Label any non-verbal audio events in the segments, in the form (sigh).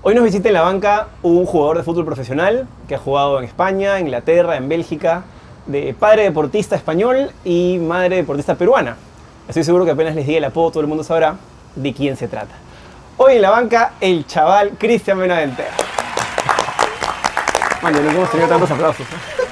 Hoy nos visita en la banca un jugador de fútbol profesional que ha jugado en España, Inglaterra, en Bélgica, de padre deportista español y madre deportista peruana. Estoy seguro que apenas les diga el apodo todo el mundo sabrá de quién se trata. Hoy en la banca el chaval Cristian Benavente. Man, no hemos tenido tantos aplausos. ¿eh?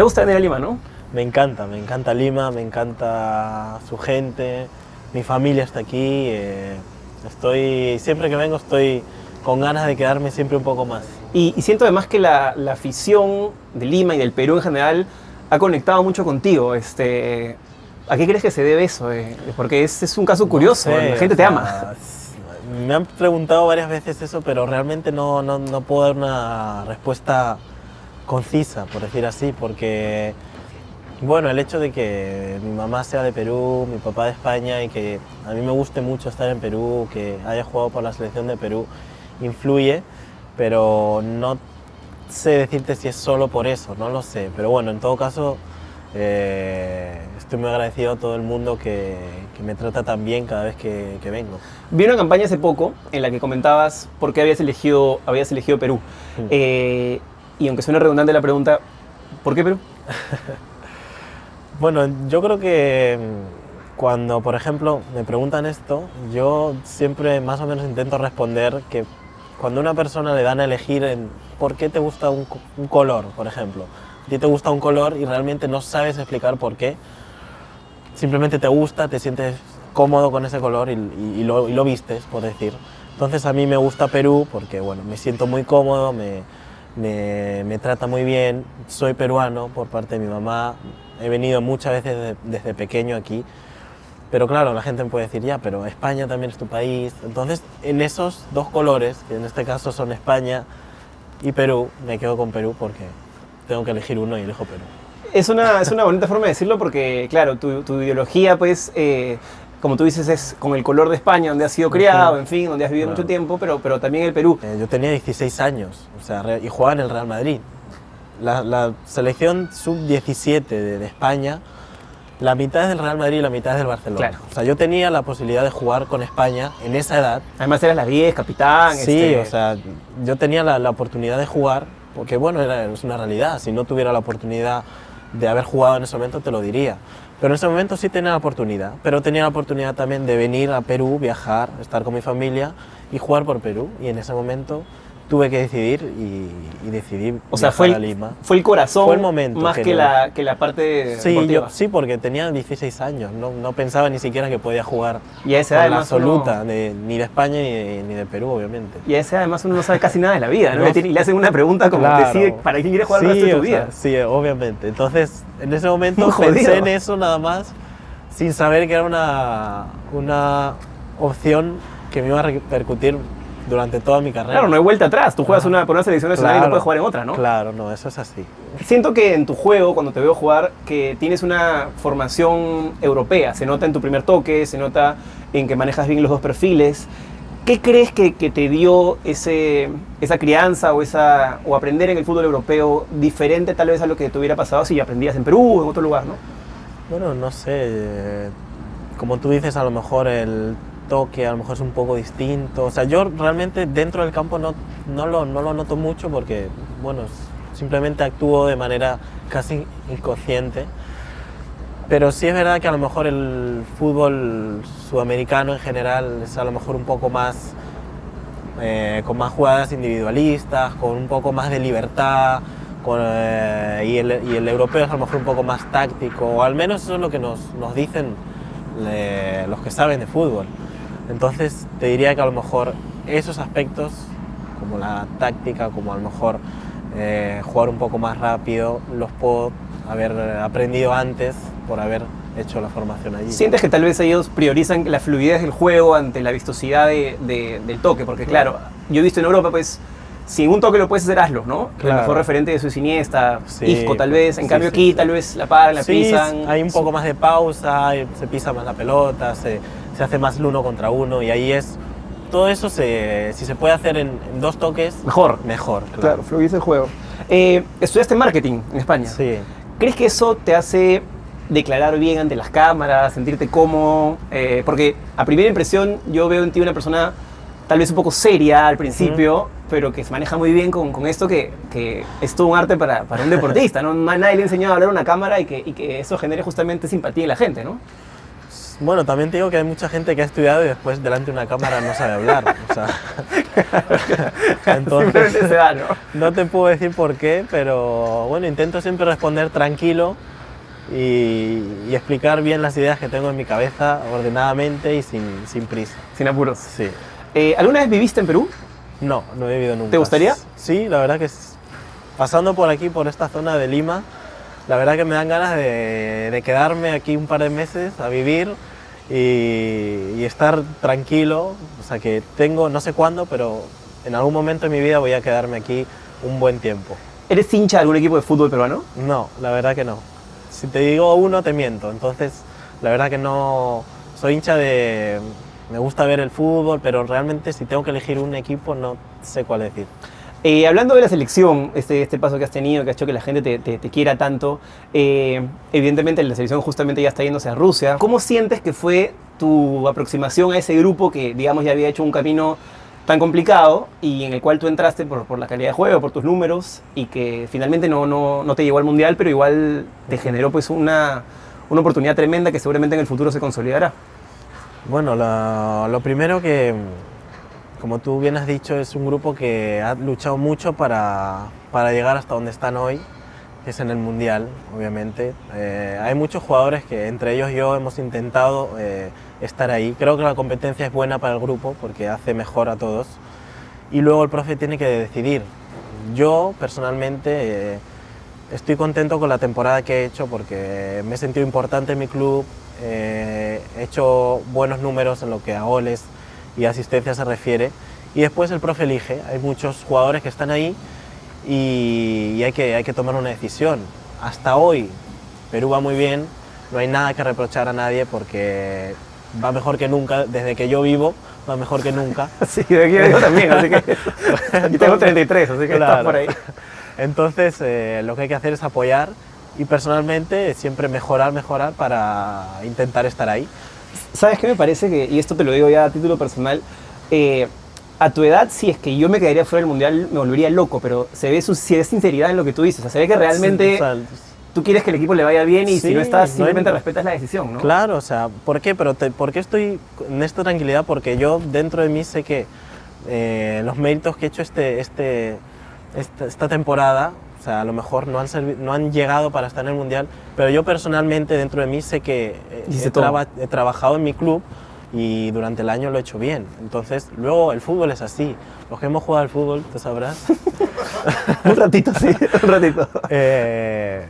¿Te gusta venir a Lima, no? Me encanta, me encanta Lima, me encanta su gente, mi familia está aquí. eh, estoy, siempre que vengo estoy con ganas de quedarme siempre un poco más. Y, y siento además que la, la afición de Lima y del Perú en general ha conectado mucho contigo. Este, ¿A qué crees que se debe eso? eh? Porque es, es un caso curioso, No sé, la gente te sea, ama. Me han preguntado varias veces eso, pero realmente no, no, no puedo dar una respuesta concisa, por decir así, porque, bueno, el hecho de que mi mamá sea de Perú, mi papá de España y que a mí me guste mucho estar en Perú, que haya jugado por la selección de Perú, influye, pero no sé decirte si es solo por eso, no lo sé, pero bueno, en todo caso... eh, estoy muy agradecido a todo el mundo que, que me trata tan bien cada vez que, que vengo. Vi una campaña hace poco en la que comentabas por qué habías elegido, habías elegido Perú. Mm. Eh, y aunque suene redundante la pregunta, ¿por qué Perú? (laughs) Bueno, yo creo que mm, cuando, por ejemplo, me preguntan esto, yo siempre más o menos intento responder que cuando a una persona le dan a elegir por qué te gusta un, co- un color, por ejemplo, a ti te gusta un color y realmente no sabes explicar por qué, simplemente te gusta, te sientes cómodo con ese color y, y- y lo, y lo vistes, por decir. Entonces a mí me gusta Perú porque bueno, me siento muy cómodo, me, me, me trata muy bien, soy peruano por parte de mi mamá, he venido muchas veces de- desde pequeño aquí, pero claro, la gente me puede decir, ya, pero España también es tu país. Entonces, en esos dos colores, que en este caso son España y Perú, me quedo con Perú porque tengo que elegir uno y elijo Perú. Es una, es una bonita forma de decirlo porque, claro, tu, tu ideología, pues, eh, como tú dices, es con el color de España, donde has sido criado, en fin, donde has vivido Claro. mucho tiempo, pero, pero también el Perú. Eh, yo tenía 16 años o sea, y jugaba en el Real Madrid. La, la selección sub-17 de, de España, la mitad es del Real Madrid y la mitad es del Barcelona. Claro. O sea, yo tenía la posibilidad de jugar con España en esa edad. Además eras la 10, capitán. Sí, este, o sea, yo tenía la, la oportunidad de jugar, porque bueno, era, es una realidad. Si no tuviera la oportunidad de haber jugado en ese momento, te lo diría. Pero en ese momento sí tenía la oportunidad. Pero tenía la oportunidad también de venir a Perú, viajar, estar con mi familia y jugar por Perú. Y en ese momento tuve que decidir y, y decidí O sea, fue a el, Lima. fue el corazón Fue el momento más que que, la, que la parte Sí, yo, sí, porque tenía 16 años. No, no pensaba ni siquiera que podía jugar Y a esa con edad la además uno- absoluta, de- ni de España ni de, ni de Perú, obviamente. Y a esa edad además uno no sabe casi nada de la vida, ¿no? No. Y le hacen una pregunta como, Claro. decide para quién quieres jugar el Sí, resto de tu o sea, vida. sí, obviamente. Entonces, en ese momento (laughs) jodido. pensé en eso nada más, sin saber que era una, una opción que me iba a repercutir durante toda mi carrera. Claro, no hay vuelta atrás. Tú juegas Ajá. una, por una selección nacional y no Claro. puedes jugar en otra, ¿no? Claro, no, eso es así. Siento que en tu juego, cuando te veo jugar, que tienes una formación europea. Se nota en tu primer toque, se nota en que manejas bien los dos perfiles. ¿Qué crees que, que te dio ese, esa crianza o, esa, o aprender en el fútbol europeo diferente tal vez a lo que te hubiera pasado si aprendías en Perú o en otro lugar, ¿no? Bueno, no sé, como tú dices, a lo mejor el toque a lo mejor es un poco distinto. O sea, yo realmente dentro del campo no, no, lo, no lo noto mucho porque, bueno, simplemente actúo de manera casi inconsciente. Pero sí es verdad que a lo mejor el fútbol sudamericano en general es a lo mejor un poco más, eh, con más jugadas individualistas, con un poco más de libertad, con, eh, y, el, y el europeo es a lo mejor un poco más táctico, o al menos eso es lo que nos, nos dicen eh, los que saben de fútbol. Entonces te diría que a lo mejor esos aspectos, como la táctica, como a lo mejor eh, jugar un poco más rápido, los puedo haber aprendido antes por haber hecho la formación allí. ¿Sientes que tal vez ellos priorizan la fluidez del juego ante la vistosidad de- de- del toque? Porque claro, yo he visto en Europa, pues, si en un toque lo puedes hacer, hazlo, ¿no? El Claro. mejor referente de eso es Iniesta, Sí, Isco tal vez. En sí, cambio sí, aquí tal vez la paran, la Sí, pisan. hay un poco más de pausa, se pisa más la pelota, se, se hace más el uno contra uno y ahí es... Todo eso, se, si se puede hacer en, en dos toques, Mejor. mejor. Claro, fluidez el juego. Eh, estudiaste marketing en España. Sí. ¿Crees que eso te hace declarar bien ante las cámaras, sentirte cómodo? Eh, porque a primera impresión yo veo en ti una persona tal vez un poco seria al principio, pero que se maneja muy bien con, con esto que, que es todo un arte para, para un deportista, ¿no? (laughs) Nadie le ha enseñado a hablar a una cámara y que, y que eso genere justamente simpatía en la gente, ¿no? Bueno, también te digo que hay mucha gente que ha estudiado y después delante de una cámara no sabe hablar. O sea, (laughs) entonces, se da, ¿no? no te puedo decir por qué, pero bueno, intento siempre responder tranquilo y, y explicar bien las ideas que tengo en mi cabeza ordenadamente y sin, sin prisa. Sin apuros. Sí. Eh, ¿Alguna vez viviste en Perú? No, no he vivido nunca. ¿Te gustaría? Sí, la verdad que es- pasando por aquí, por esta zona de Lima, la verdad que me dan ganas de, de quedarme aquí un par de meses a vivir y, y estar tranquilo. O sea que tengo, no sé cuándo, pero en algún momento de mi vida voy a quedarme aquí un buen tiempo. ¿Eres hincha de algún equipo de fútbol peruano? No, la verdad que no. Si te digo uno, te miento. Entonces, la verdad que no. Soy hincha de. Me gusta ver el fútbol, pero realmente si tengo que elegir un equipo, no sé cuál decir. Eh, hablando de la selección, este, este paso que has tenido, que ha hecho que la gente te, quiera tanto, eh, evidentemente la selección justamente ya está yéndose a Rusia. ¿Cómo sientes que fue tu aproximación a ese grupo que, digamos, ya había hecho un camino tan complicado y en el cual tú entraste por, por la calidad de juego, por tus números y que finalmente no, no, no te llevó al Mundial, pero igual te generó pues una, una oportunidad tremenda que seguramente en el futuro se consolidará? Bueno, lo primero que, como tú bien has dicho, es un grupo que ha luchado mucho para, para llegar hasta donde están hoy, que es en el Mundial, obviamente. Eh, hay muchos jugadores que, entre ellos yo, hemos intentado eh, estar ahí. Creo que la competencia es buena para el grupo porque hace mejor a todos. Y luego el profe tiene que decidir. Yo, personalmente, eh, estoy contento con la temporada que he hecho porque me he sentido importante en mi club, eh, he hecho buenos números en lo que a goles y asistencia se refiere y después el profe elige. Hay muchos jugadores que están ahí y, y hay, que, hay que tomar una decisión. Hasta hoy Perú va muy bien, no hay nada que reprochar a nadie porque va mejor que nunca, desde que yo vivo va mejor que nunca. (laughs) Sí, de aquí yo también, así que (laughs) (laughs) yo tengo 33, así que estás Claro. por ahí. Entonces, eh, lo que hay que hacer es apoyar y personalmente siempre mejorar, mejorar para intentar estar ahí. ¿Sabes qué me parece que, y esto te lo digo ya a título personal, eh, a tu edad, si es que yo me quedaría fuera del mundial, me volvería loco, pero se ve, su, sinceridad en lo que tú dices. O sea, se ve que realmente O sea, tú quieres que el equipo le vaya bien y si no estás, no hay- simplemente respetas la decisión, ¿no? Claro, o sea, ¿por qué? Pero te- ¿por qué estoy en esta tranquilidad? Porque yo dentro de mí sé que eh, los méritos que he hecho este, este, esta, esta temporada, o sea, a lo mejor no han, no han llegado para estar en el Mundial, pero yo personalmente dentro de mí sé que eh, traba- he trabajado en mi club y durante el año lo he hecho bien. Entonces, luego el fútbol es así. Los que hemos jugado al fútbol, tú sabrás, (laughs) un ratito, sí, un ratito. (laughs) eh,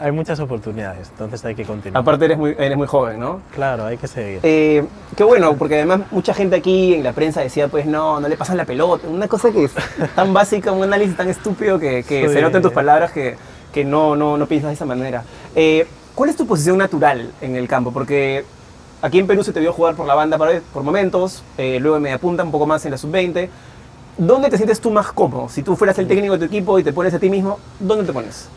hay muchas oportunidades, entonces hay que continuar. Aparte eres muy, eres muy joven, ¿no? Claro, hay que seguir. Eh, qué bueno, porque además mucha gente aquí en la prensa decía, pues no, no le pasan la pelota. Una cosa que es tan básica, un análisis tan estúpido que, que Sí. se nota en tus palabras que, que no, no, no piensas de esa manera. Eh, ¿Cuál es tu posición natural en el campo? Porque aquí en Perú se te vio jugar por la banda por, por momentos, eh, luego en media punta, un poco más en la sub-20. ¿Dónde te sientes tú más cómodo? Si tú fueras el técnico de tu equipo y te pones a ti mismo, ¿dónde te pones?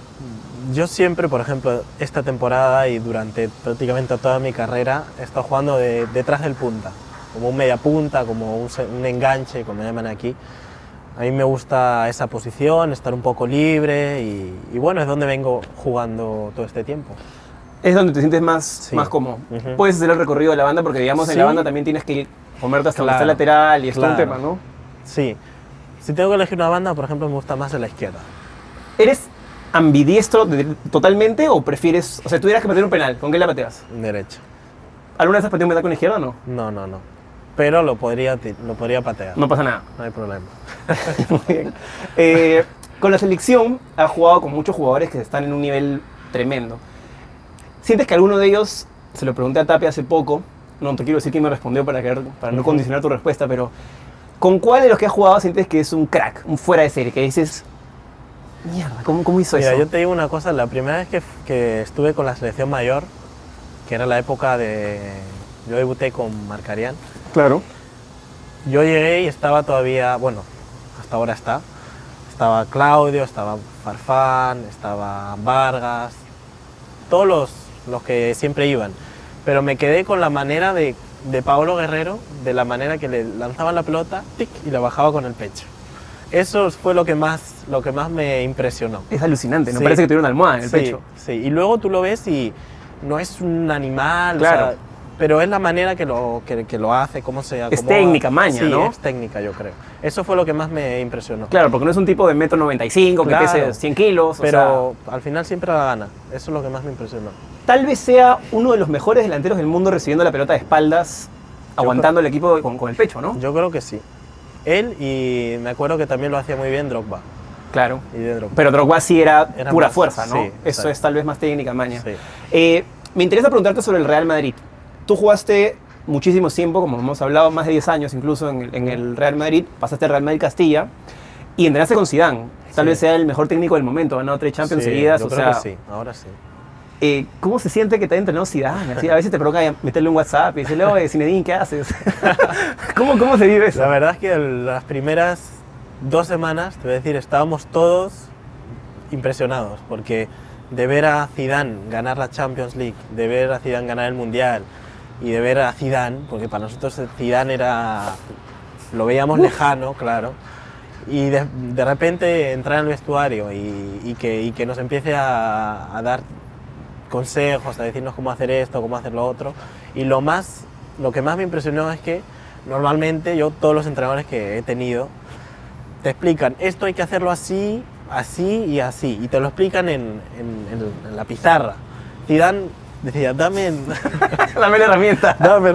Yo siempre, por ejemplo, esta temporada y durante prácticamente toda mi carrera he estado jugando de- detrás del punta, como un media punta, como un, un enganche, como llaman aquí. A mí me gusta esa posición, estar un poco libre y, y bueno, es donde vengo jugando todo este tiempo. Es donde te sientes más, Sí. más cómodo. Ujú. Puedes hacer el recorrido de la banda porque, digamos, en la Sí. banda también tienes que comerte hasta Claro, el lateral y es todo un claro. tema, ¿no? Sí, si tengo que elegir una banda, por ejemplo, me gusta más de la izquierda. ¿Eres ambidiestro de- totalmente o prefieres, o sea, tuvieras que patear un penal, ¿con qué la pateas? Derecha. ¿Alguna vez has pateado un penal con la izquierda o no? No, no, no. Pero lo podría, lo podría patear. No pasa nada. No hay problema. (laughs) Muy bien. Eh, con la selección has jugado con muchos jugadores que están en un nivel tremendo. ¿Sientes que alguno de ellos, se lo pregunté a Tapia hace poco, no te quiero decir quién me respondió para, que- para no condicionar tu respuesta, pero ¿con cuál de los que has jugado sientes que es un crack, un fuera de serie, que dices, mierda, ¿cómo, cómo hizo Mira, eso? yo te digo una cosa, la primera vez que, que estuve con la selección mayor, que era la época de... Yo debuté con Marcarián, Claro. yo llegué y estaba todavía, bueno, hasta ahora está, estaba Claudio, estaba Farfán, estaba Vargas, todos los, los que siempre iban. Pero me quedé con la manera de, de Paolo Guerrero, de la manera que le lanzaban la pelota tic, y la bajaba con el pecho. Eso fue lo que más, lo que más me impresionó. Es alucinante, no Sí. parece que tuviera una almohada en el sí, pecho. Sí, y luego tú lo ves y no es un animal, o Claro. sea, pero es la manera que lo, que, que lo hace, cómo se acomoda. técnica, maña, sí, ¿no? es técnica, yo creo. Eso fue lo que más me impresionó. Claro, porque no es un tipo de metro 95 que Claro. pese 100 kilos. o Pero al final siempre la gana. Eso es lo que más me impresionó. sea, tal vez sea uno de los mejores delanteros del mundo recibiendo la pelota de espaldas, aguantando el equipo con, con el pecho, ¿no? Yo creo que sí. Él y me acuerdo que también lo hacía muy bien Drogba. Claro. Y de Drogba. Pero Drogba sí era, Era pura más- fuerza, ¿no? sí, Eso es tal vez más técnica, maña. Sí. Eh, me interesa preguntarte sobre el Real Madrid. Tú jugaste muchísimo tiempo, como hemos hablado, más de 10 años incluso en el, en el Real Madrid, pasaste al Real Madrid Castilla y entrenaste con Zidane. Tal Sí. vez sea el mejor técnico del momento, ganado tres Champions seguidas, o sea, ahora sí. Eh, ¿cómo se siente que te haya entrenado Zidane? Así, a veces te provoca meterle un WhatsApp y decirle, oye, Zinedine, ¿qué haces? (laughs) ¿Cómo, ¿Cómo se vive eso? La verdad es que las primeras dos semanas, te voy a decir, estábamos todos impresionados, porque de ver a Zidane ganar la Champions League, de ver a Zidane ganar el Mundial y de ver a Zidane, porque para nosotros Zidane era lo veíamos lejano, claro, y de, de repente entrar en el vestuario y, y que, y que nos empiece a, a dar consejos, a decirnos cómo hacer esto, cómo hacer lo otro. Y lo más, lo que más me impresionó es que normalmente yo todos los entrenadores que he tenido te explican esto hay que hacerlo así, así y así, y te lo explican en, en- en- en la pizarra. Zidane decía, dame, (laughs) Dame la herramienta. dame,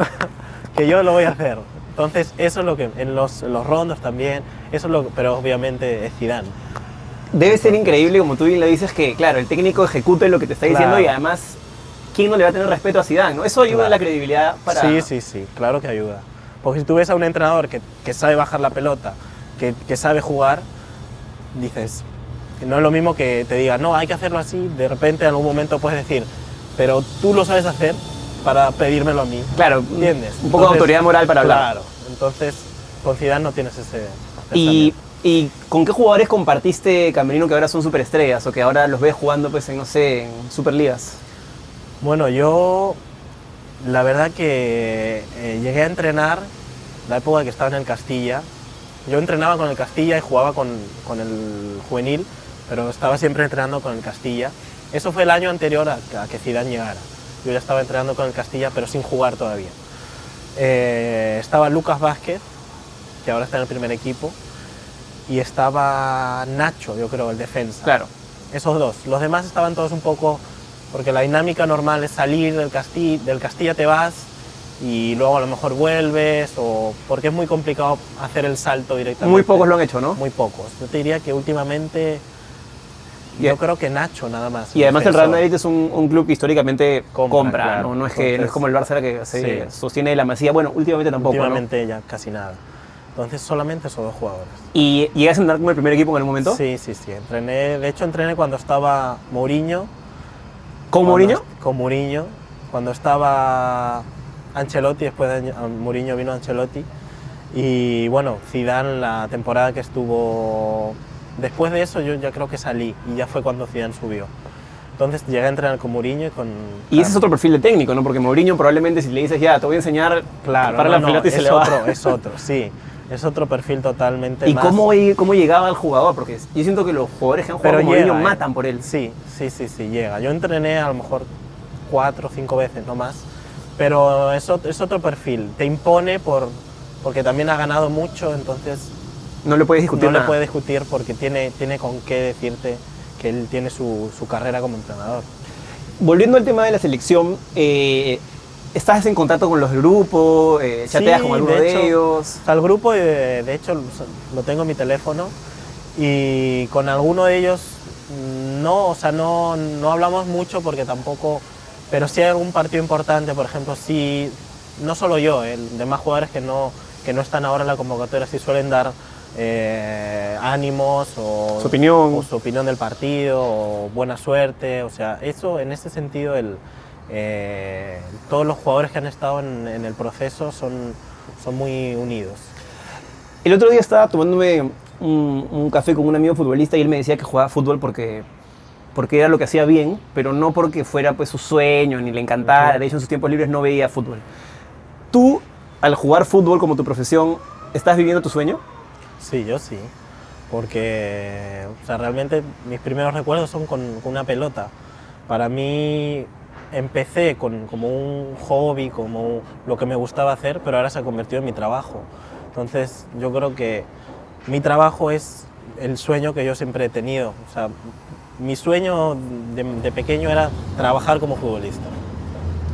que yo lo voy a hacer. Entonces eso es lo que en los, en los rondos también, eso es lo, pero obviamente es Zidane. Debe ser increíble, como tú bien lo dices, que claro, el técnico ejecute lo que te está diciendo Claro. y además, ¿quién no le va a tener respeto a Zidane? ¿no? Eso ayuda Claro. a la credibilidad para... Sí, sí, sí, claro que ayuda. Porque si tú ves a un entrenador que, que sabe bajar la pelota, que, que sabe jugar, dices, no es lo mismo que te diga, no, hay que hacerlo así, de repente en algún momento puedes decir, pero tú lo sabes hacer para pedírmelo a mí. Claro, ¿Entiendes? un poco de autoridad moral para hablar. Claro, entonces con Zidane no tienes ese... Y. ¿Y con qué jugadores compartiste Camerino que ahora son superestrellas o que ahora los ves jugando pues en, no sé, en Superligas? Bueno, yo la verdad que eh, llegué a entrenar la época que estaba en el Castilla. Yo entrenaba con el Castilla y jugaba con, con el juvenil, pero estaba siempre entrenando con el Castilla. Eso fue el año anterior a, a que Zidane llegara. Yo ya estaba entrenando con el Castilla, pero sin jugar todavía. Eh, estaba Lucas Vázquez, que ahora está en el primer equipo, y estaba Nacho, yo creo, el defensa. Claro. Esos dos. Los demás estaban todos un poco. Porque la dinámica normal es salir del Castilla, del Castilla te vas y luego a lo mejor vuelves, o porque es muy complicado hacer el salto directamente. Muy pocos lo han hecho, ¿no? Muy pocos. Yo te diría que últimamente. Yo creo que Nacho nada más. Y además el Real. Madrid es un, un club que históricamente compra, Compra, claro. ¿no? No es, que, no es como el Barça que se sí. sostiene la masía. Bueno, últimamente tampoco, ¿no? Últimamente ya casi nada. Entonces solamente esos dos jugadores. ¿Y llegas a andar como el primer equipo en el momento? Sí, sí, sí. Entrené, de hecho entrené cuando estaba Mourinho. ¿Con Mourinho? Con Mourinho. Cuando estaba Ancelotti, después de Mourinho vino Ancelotti. Y bueno, Zidane la temporada que estuvo... Después de eso yo ya creo que salí y ya fue cuando Zidane subió. Entonces llegué a entrenar con Mourinho y con... Y ese es otro perfil de técnico, ¿no? Porque Mourinho probablemente si le dices, ya, te voy a enseñar, Claro, para no, la no, pelota y se es le va. otro, es otro, sí. (laughs) Es otro perfil totalmente ¿Y más... cómo, cómo llegaba el jugador? Porque yo siento que los jugadores que han jugado Pero Mourinho llega, ¿eh? matan por él. Sí, sí, sí, sí, llega. Yo entrené a lo mejor cuatro o cinco veces, no más. Pero es, es otro perfil. Te impone por, porque también ha ganado mucho, entonces No le puedes discutir no le nada. puede discutir porque tiene, tiene con qué decirte que él tiene su, su carrera como entrenador. Volviendo al tema de la selección, eh, ¿estás en contacto con los del grupo? Eh, ¿Chateas Sí, con alguno de de, hecho, ellos? O sea, el grupo, de, de hecho, lo tengo en mi teléfono y con alguno de ellos no, o sea, no, no hablamos mucho porque tampoco, pero si hay algún partido importante, por ejemplo, si, no solo yo, el demás jugadores que no, que no están ahora en la convocatoria, sí suelen dar eh, ánimos o Su opinión. o su opinión del partido o buena suerte, o sea, eso en ese sentido el, eh, todos los jugadores que han estado en, en el proceso son, son muy unidos. El otro día estaba tomándome un, un café con un amigo futbolista y él me decía que jugaba fútbol porque, porque era lo que hacía bien, pero no porque fuera pues su sueño ni le encantara. De hecho, en sus tiempos libres no veía fútbol. Tú, al jugar fútbol como tu profesión, ¿estás viviendo tu sueño? Sí, yo sí. Porque o sea, realmente mis primeros recuerdos son con, con una pelota. Para mí empecé con, como un hobby, como lo que me gustaba hacer, pero ahora se ha convertido en mi trabajo. Entonces yo creo que mi trabajo es el sueño que yo siempre he tenido. O sea, mi sueño de, de pequeño era trabajar como futbolista.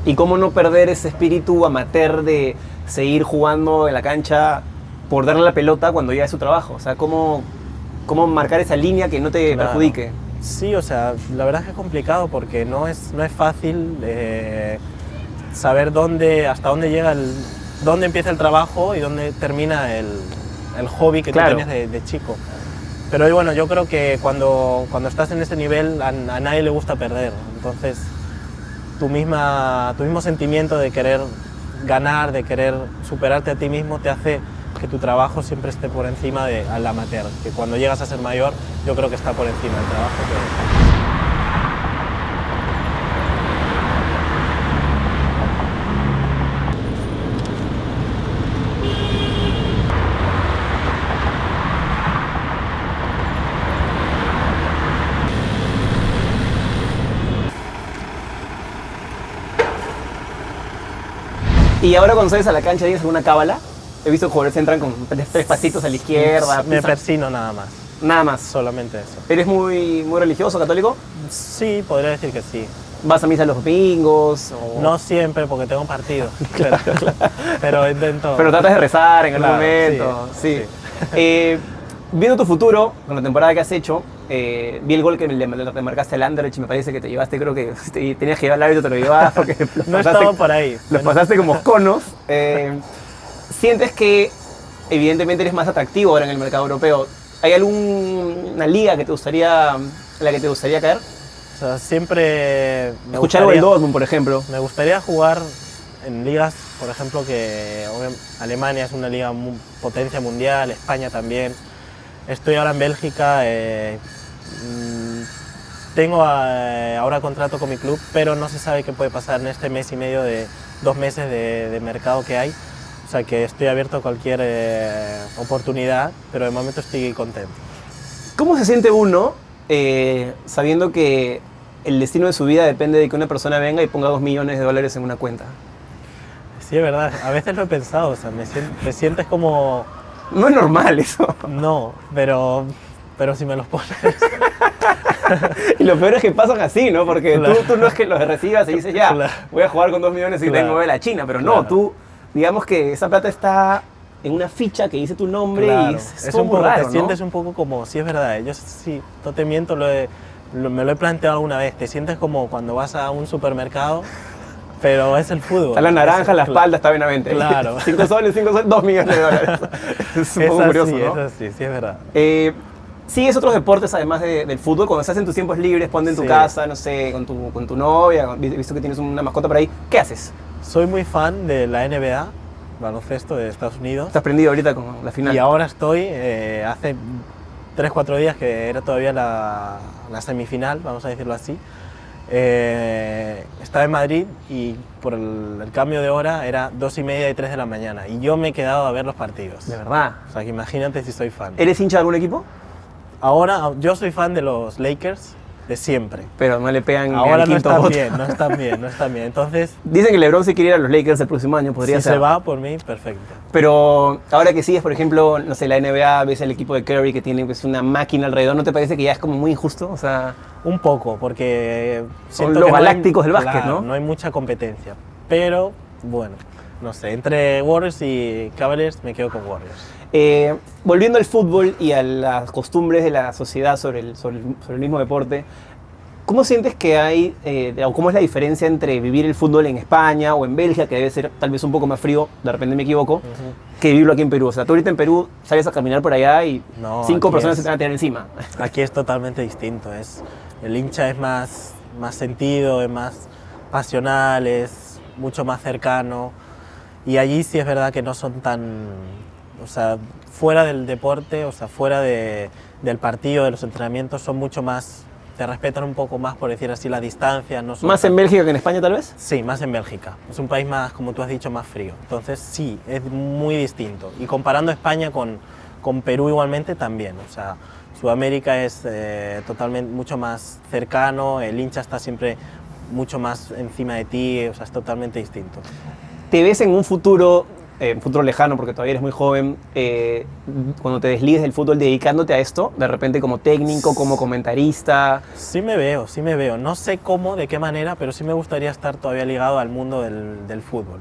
¿Y cómo no perder ese espíritu amateur de seguir jugando en la cancha por darle la pelota cuando ya es su trabajo? O sea, ¿cómo, cómo marcar esa línea que no te Claro. perjudique? Sí, o sea, la verdad es que es complicado porque no es, no es fácil eh, saber dónde, hasta dónde llega el, dónde empieza el trabajo y dónde termina el, el hobby que Claro. tú tenías de, de chico. Pero bueno, yo creo que cuando, cuando estás en ese nivel a, a nadie le gusta perder. Entonces, tu, misma, tu mismo sentimiento de querer ganar, de querer superarte a ti mismo, te hace que tu trabajo siempre esté por encima de, al amateur. Que cuando llegas a ser mayor, yo creo que está por encima el trabajo. que- Y ahora cuando sales a la cancha, ¿tienes alguna cábala? He visto jugadores que entran con tres, pasitos a la izquierda. Me pisan- persino nada más, Nada más. solamente eso. ¿Eres muy, muy religioso, católico? Sí, podría decir que sí. ¿Vas a misa los domingos? o- No siempre porque tengo partido, (laughs) pero, pero intento. Pero tratas de rezar en algún Claro, momento. Sí. sí, Eh, viendo tu futuro, con la temporada que has hecho, eh, vi el gol que le, le marcaste al Anderlecht y me parece que te llevaste, creo que (laughs) te- tenías que llevar el árbitro, te lo llevabas porque (laughs) No pasaste- estaba por ahí. los pasaste como conos. Eh, ¿Sientes que evidentemente eres más atractivo ahora en el mercado europeo? ¿Hay alguna liga que te gustaría, en la que te gustaría caer? O sea, siempre me Escuchar gustaría, Dortmund, por ejemplo. me gustaría jugar en ligas, por ejemplo, que Alemania es una liga mu- potencia mundial, España también. Estoy ahora en Bélgica. eh, mm, tengo eh, ahora contrato con mi club, pero no se sabe qué puede pasar en este mes y medio de dos meses de, de mercado que hay. O sea que estoy abierto a cualquier eh, oportunidad, pero de momento estoy contento. ¿Cómo se siente uno eh, sabiendo que el destino de su vida depende de que una persona venga y ponga dos millones de dólares en una cuenta? Sí, es verdad. A veces lo he pensado. O sea, me sien- te sientes como... No es normal eso. No, pero, pero si me los pones... (laughs) Y lo peor es que pasan así, ¿no? Porque tú, Claro. tú no es que los recibas y dices, ya, Claro. voy a jugar con dos millones y Claro. tengo de la China, pero no, tú, digamos que esa plata está en una ficha que dice tu nombre Claro, y es, es un poco, raro, te ¿no? sientes un poco como, sí es verdad, yo sí, no te miento, lo he- lo- me lo he planteado alguna vez, te sientes como cuando vas a un supermercado, pero es el fútbol. Está la naranja, Es- la espalda está Benavente. Claro. (laughs) cinco soles, cinco soles, dos millones de dólares. (laughs) es un Es poco así, curioso, ¿no? es así, sí es verdad. Eh, ¿Sigues otros deportes además de- del fútbol? Cuando estás en tus tiempos libres, ponte en tu Sí. casa, no sé, con tu, con tu novia, visto que tienes una mascota por ahí, ¿qué haces? Soy muy fan de la NBA, baloncesto de Estados Unidos, Estás prendido ahorita con la final. y ahora estoy, eh, hace 3-4 días que era todavía la, la semifinal, vamos a decirlo así, eh, estaba en Madrid y por el, el cambio de hora era 2 y media y 3 de la mañana, y yo me he quedado a ver los partidos. De verdad. O sea, que imagínate si soy fan. ¿Eres hincha de algún equipo? Ahora, yo soy fan de los Lakers de siempre. Pero no le pegan Ahora al no están voto. bien, no están bien, no están bien. Entonces, Dicen que LeBron se quiere ir a los Lakers el próximo año, podría si ser. se va por mí, perfecto. Pero ahora que sigues, por ejemplo, no sé, la NBA, ves el equipo de Curry que tiene pues, una máquina alrededor, ¿no te parece que ya es como muy injusto? O sea, Un poco, porque Son los que no hay- galácticos del básquet, claro, ¿no? No hay mucha competencia. Pero, bueno, no sé, entre Warriors y Cavaliers me quedo con Warriors. Eh, volviendo al fútbol y a las costumbres de la sociedad sobre el, sobre el, sobre el mismo deporte, ¿cómo sientes que hay, eh, o cómo es la diferencia entre vivir el fútbol en España o en Bélgica, que debe ser tal vez un poco más frío, de repente me equivoco, que vivirlo aquí en Perú? O sea, tú ahorita en Perú sales a caminar por allá y No, cinco personas es- se te van a tirar encima. Aquí es totalmente distinto. Es, el hincha es más, más sentido, es más pasional, es mucho más cercano. Y allí sí es verdad que no son tan, o sea, fuera del deporte, o sea, fuera de, del partido, de los entrenamientos, son mucho más, te respetan un poco más, por decir así, la distancia. No ¿Más en tan- Bélgica que en España tal vez? Sí, más en Bélgica. Es un país más, como tú has dicho, más frío. Entonces sí, es muy distinto. Y comparando España con, con Perú igualmente también. O sea, Sudamérica es eh, totalmente mucho más cercano, el hincha está siempre mucho más encima de ti, o sea, es totalmente distinto. ¿Te ves en un futuro, eh, futuro lejano, porque todavía eres muy joven, eh, cuando te desligues del fútbol dedicándote a esto? De repente como técnico, como comentarista. Sí me veo, sí me veo. No sé cómo, de qué manera, pero sí me gustaría estar todavía ligado al mundo del, del fútbol.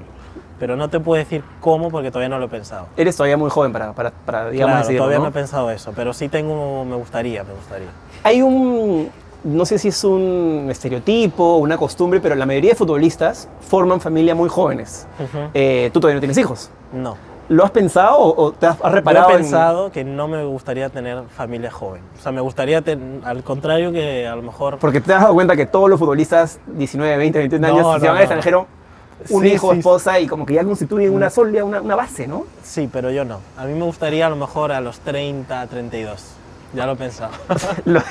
Pero no te puedo decir cómo porque todavía no lo he pensado. Eres todavía muy joven para, para, para, digamos, Claro, decidirlo, todavía ¿no? no he pensado eso, pero sí tengo, me gustaría, me gustaría. Hay un, no sé si es un estereotipo, una costumbre, pero la mayoría de futbolistas forman familia muy jóvenes. Ujú. Eh, Tú todavía no tienes hijos. No. ¿Lo has pensado o, o te has, has Yo reparado he en- pensado que no me gustaría tener familia joven. O sea, me gustaría, ten- al contrario que a lo mejor... Porque te has dado cuenta que todos los futbolistas, 19, 20, 21 No, años, no, se van al no. extranjero, un Sí, hijo, sí, esposa, y como que ya constituyen una sólida, una, una base, ¿no? Sí, pero yo no. A mí me gustaría a lo mejor a los 30, 32. Ya lo he pensado. (laughs) Lo-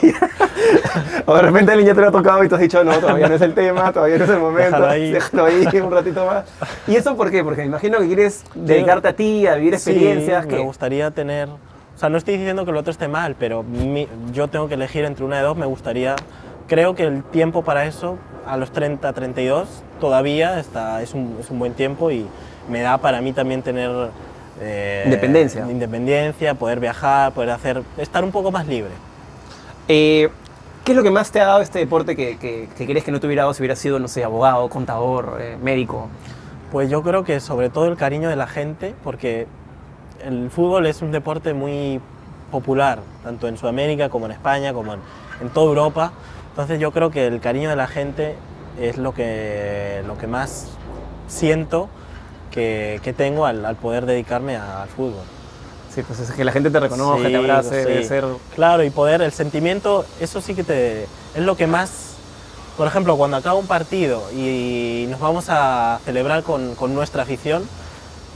o de repente el niño te lo ha tocado y tú has dicho, no, todavía no es el tema, todavía no es el momento, Déjalo ahí. déjalo ahí un ratito más. ¿Y eso por qué? Porque me imagino que quieres dedicarte a ti, a vivir experiencias. Sí, que me gustaría tener... O sea, no estoy diciendo que el otro esté mal, pero mi- yo tengo que elegir entre una de dos. Me gustaría... Creo que el tiempo para eso, a los 30, 32, todavía está, es, un, es un buen tiempo y me da para mí también tener... eh, Independencia. Independencia, poder viajar, poder hacer... Estar un poco más libre. Eh, ¿Qué es lo que más te ha dado este deporte que, que, que crees que no te hubiera dado si hubieras sido, no sé, abogado, contador, eh, médico? Pues yo creo que sobre todo el cariño de la gente, porque el fútbol es un deporte muy popular, tanto en Sudamérica como en España, como en, en toda Europa. Entonces yo creo que el cariño de la gente es lo que, lo que más siento que, que tengo al, al poder dedicarme al fútbol. Sí, pues es que la gente te reconozca, Sí, te abrace, sí. debe ser... Claro, y poder, el sentimiento, eso sí que te, es lo que más, por ejemplo, cuando acaba un partido y nos vamos a celebrar con, con nuestra afición,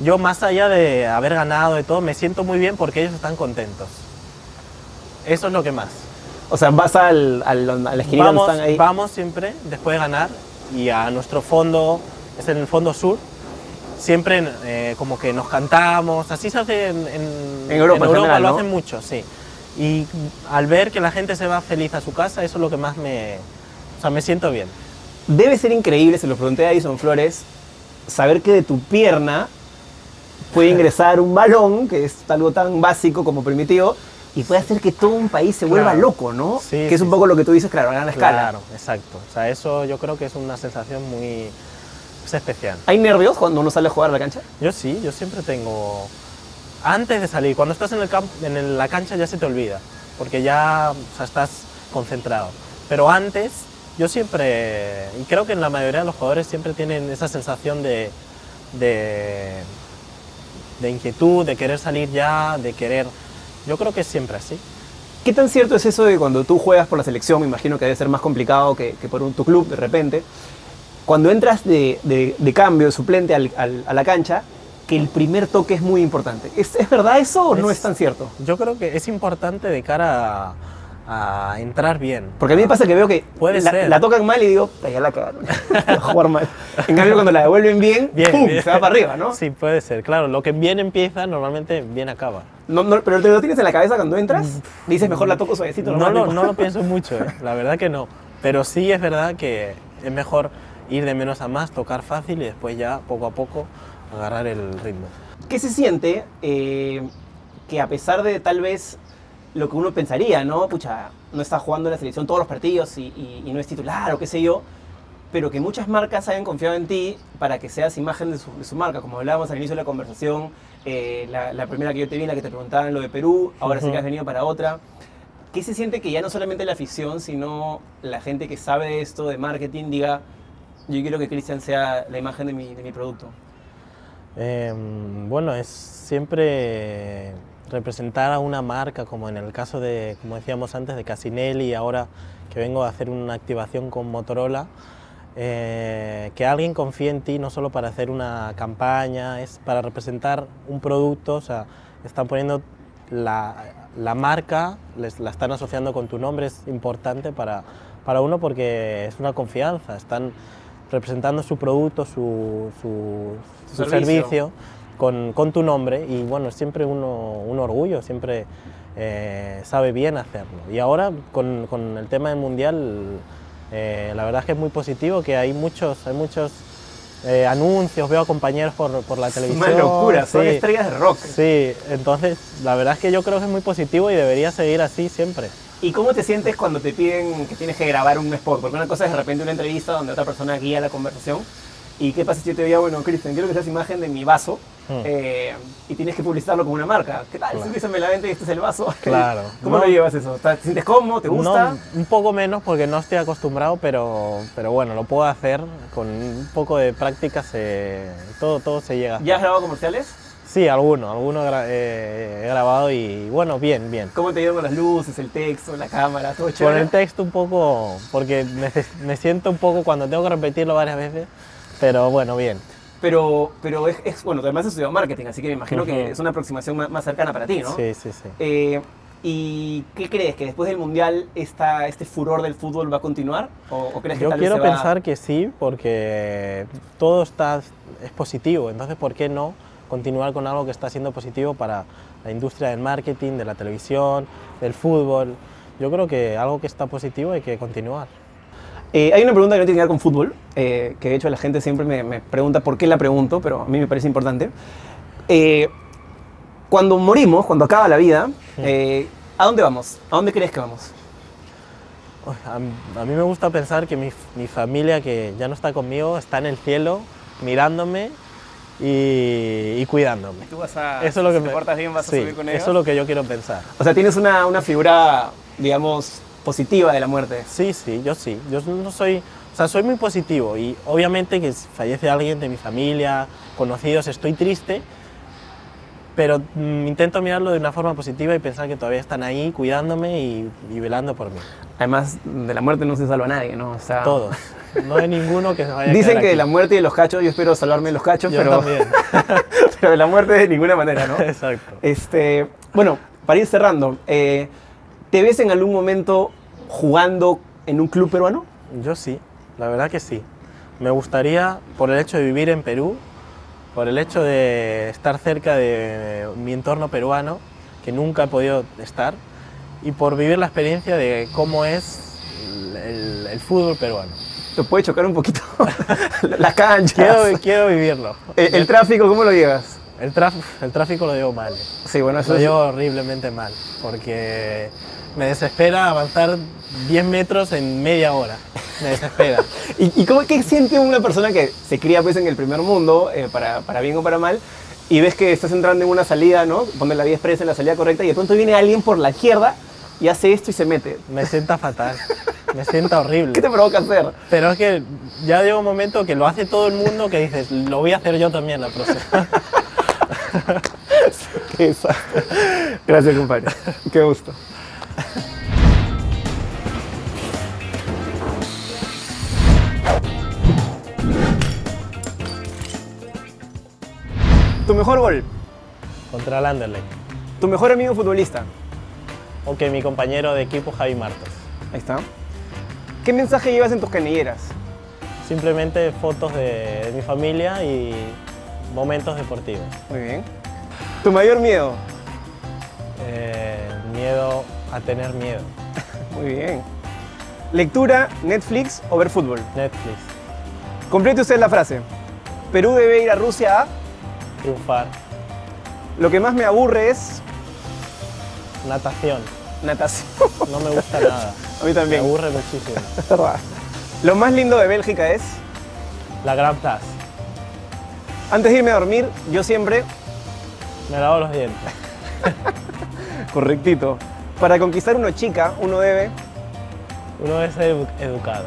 yo más allá de haber ganado y todo, me siento muy bien porque ellos están contentos. Eso es lo que más. O sea, vas al, al, a la esquina donde Vamos, están ahí. vamos siempre, después de ganar, y a nuestro fondo, es en el fondo sur, siempre eh, como que nos cantamos, así se hace en, en- En Europa, en general, lo ¿no? hacen mucho, sí. Y al ver que la gente se va feliz a su casa, eso es lo que más me... O sea, me siento bien. Debe ser increíble, se lo pregunté a Edison Flores, saber que de tu pierna puede (laughs) ingresar un balón, que es algo tan básico como primitivo, y puede hacer que todo un país se vuelva Claro. loco, ¿no? Sí, que es sí, un poco lo que tú dices, claro, a gran escala. Claro, exacto. O sea, eso yo creo que es una sensación muy... es especial. ¿Hay nervios cuando uno sale a jugar a la cancha? Yo sí, yo siempre tengo... Antes de salir, cuando estás en, el camp- en la cancha ya se te olvida, porque ya o sea, estás concentrado. Pero antes, yo siempre, y creo que en la mayoría de los jugadores siempre tienen esa sensación de, de, de inquietud, de querer salir ya, de querer... Yo creo que es siempre así. ¿Qué tan cierto es eso de cuando tú juegas por la selección? Me imagino que debe ser más complicado que, que por un, tu club de repente. Cuando entras de, de- de cambio, de suplente al- al- a la cancha, que el primer toque es muy importante. ¿Es, es verdad eso o no Es- es tan cierto? Yo creo que es importante de cara a, a entrar bien. Porque a mí me pasa que veo que Puede la, ser. la tocan mal y digo, "Puta, ya la cagaron. (laughs) Jugar mal. En cambio, cuando la devuelven bien, Bien, ¡pum! bien. se va para arriba, ¿no? Sí, puede ser. Claro, lo que bien empieza, normalmente bien acaba. No- no- pero te lo tienes en la cabeza cuando entras. Dices, mejor la toco suavecito. No tipo. no lo (laughs) pienso mucho, eh, la verdad que no. Pero sí es verdad que es mejor ir de menos a más, tocar fácil y después ya poco a poco agarrar el ritmo. ¿Qué se siente eh, que a pesar de tal vez lo que uno pensaría, ¿no? Pucha, no está jugando en la selección todos los partidos y, y- y no es titular o qué sé yo, pero que muchas marcas hayan confiado en ti para que seas imagen de su, de su marca. Como hablábamos al inicio de la conversación, eh, la, la primera que yo te vi, en la que te preguntaban lo de Perú, ahora sí Ujú. que has venido para otra. ¿Qué se siente que ya no solamente la afición, sino la gente que sabe de esto, de marketing, diga, yo quiero que Cristian sea la imagen de mi, de mi producto? Eh, bueno, es siempre representar a una marca, como en el caso de, como decíamos antes, de Casinelli, ahora que vengo a hacer una activación con Motorola, eh, que alguien confíe en ti no solo para hacer una campaña, es para representar un producto, o sea, están poniendo la, la marca, les, la están asociando con tu nombre, es importante para, para uno porque es una confianza, están representando su producto, su, su, Su su servicio. servicio con, con tu nombre y bueno, es siempre uno, un orgullo, siempre eh, sabe bien hacerlo. Y ahora con, con el tema del Mundial, eh, la verdad es que es muy positivo, que hay muchos, hay muchos eh, anuncios, veo a compañeros por, por la televisión. una locura, son sí. estrellas de rock. Sí, entonces la verdad es que yo creo que es muy positivo y debería seguir así siempre. ¿Y cómo te sientes cuando te piden que tienes que grabar un spot? Porque una cosa es de repente una entrevista donde otra persona guía la conversación. ¿Y qué pasa si yo te diga, bueno, Cristian, quiero que seas imagen de mi vaso Mm. eh, y tienes que publicitarlo con una marca? ¿Qué tal? Claro. Súbiseme la venta y este es el vaso. (laughs) Claro. ¿Cómo No. lo llevas eso? ¿Te sientes cómodo? ¿Te gusta? No, un poco menos porque no estoy acostumbrado, pero, pero bueno, lo puedo hacer con un poco de práctica, se, todo, todo se llega. ¿Ya has grabado comerciales? Sí, alguno, alguno eh, he grabado y bueno, bien, bien. ¿Cómo te llevan con las luces, el texto, la cámara, todo Con chévere? el texto un poco, porque me, me siento un poco cuando tengo que repetirlo varias veces, pero bueno, bien. Pero, pero es, es- bueno, además has estudiado marketing, así que me imagino que Ujú. es una aproximación más, más cercana para ti, ¿no? Sí, sí, sí. Eh, ¿Y qué crees? ¿Que después del Mundial esta, este furor del fútbol va a continuar? ¿O, o crees que Yo tal vez quiero se va- pensar que sí, porque todo está, es positivo, entonces ¿por qué no continuar con algo que está siendo positivo para la industria del marketing, de la televisión, del fútbol? Yo creo que algo que está positivo hay que continuar. Eh, hay una pregunta que no tiene que ver con fútbol, eh, que de hecho la gente siempre me, me pregunta por qué la pregunto, pero a mí me parece importante. Eh, cuando morimos, cuando acaba la vida, eh, ¿a dónde vamos? ¿A dónde crees que vamos? A, mí me gusta pensar que mi familia, que ya no está conmigo, está en el cielo mirándome y, y cuidándome. Tú vas a, Eso es lo que si te me- portas bien, vas sí, a subir con ellos. Eso es lo que yo quiero pensar. O sea, tienes una, una figura, digamos, positiva de la muerte. Sí, sí, yo sí. Yo no soy, o sea, soy muy positivo y obviamente que si fallece alguien de mi familia, conocidos, estoy triste, pero mm, intento mirarlo de una forma positiva y pensar que todavía están ahí cuidándome y, y velando por mí. Además, de la muerte no se salva nadie, ¿no? O sea, Todos. No hay ninguno que se vaya a Dicen quedar que de aquí. la muerte y de los cachos, yo espero salvarme de los cachos, Yo pero, también. (laughs) pero de la muerte de ninguna manera, ¿no? (laughs) Exacto. Este, bueno, para ir cerrando, eh, ¿te ves en algún momento jugando en un club peruano? Yo sí, la verdad que sí. Me gustaría, por el hecho de vivir en Perú, por el hecho de estar cerca de mi entorno peruano, que nunca he podido estar, y por vivir la experiencia de cómo es el, el- el fútbol peruano. ¿Te puede chocar un poquito (laughs) las canchas? Quiero, quiero vivirlo. el, el tráfico, ¿cómo lo llevas? El, tráf- el tráfico lo llevo mal, Sí, bueno, eso lo es... llevo horriblemente mal, porque me desespera avanzar 10 metros en media hora. Me desespera. (laughs) ¿Y, y cómo, qué siente una persona que se cría pues, en el primer mundo, eh, para, para bien o para mal, y ves que estás entrando en una salida, ¿no? Pone la vía expresa en la salida correcta, y de pronto viene alguien por la izquierda y hace esto y se mete. Me sienta fatal, me sienta horrible. (laughs) ¿Qué te provoca hacer? Pero es que ya llega un momento que lo hace todo el mundo que dices, lo voy a hacer yo también la próxima. (laughs) Gracias, compadre. Qué gusto. Tu mejor gol, Contra el Anderlecht. tu mejor amigo futbolista. Ok, mi compañero de equipo Javi Martos. Ahí está. ¿Qué mensaje llevas en tus canilleras? Simplemente fotos de, de mi familia y momentos deportivos. Muy bien. Tu mayor miedo. Eh, miedo a tener miedo. (laughs) Muy bien. Lectura, Netflix o ver fútbol. Netflix. Complete usted la frase. Perú debe ir a Rusia a... Triunfar. Lo que más me aburre es Natación. natación. No me gusta nada. (laughs) A mí Me también. aburre muchísimo. (laughs) Lo más lindo de Bélgica es, La Gran Plaza. antes de irme a dormir, yo siempre, Me lavo los dientes. (laughs) correctito, para conquistar una chica, uno debe, Uno debe ser edu- educado.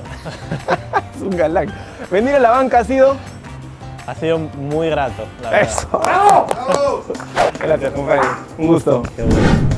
es un galán. Venir a la banca ha sido, Ha sido muy grato, la verdad. eso. Gracias, compadre. Un gusto. Qué bueno.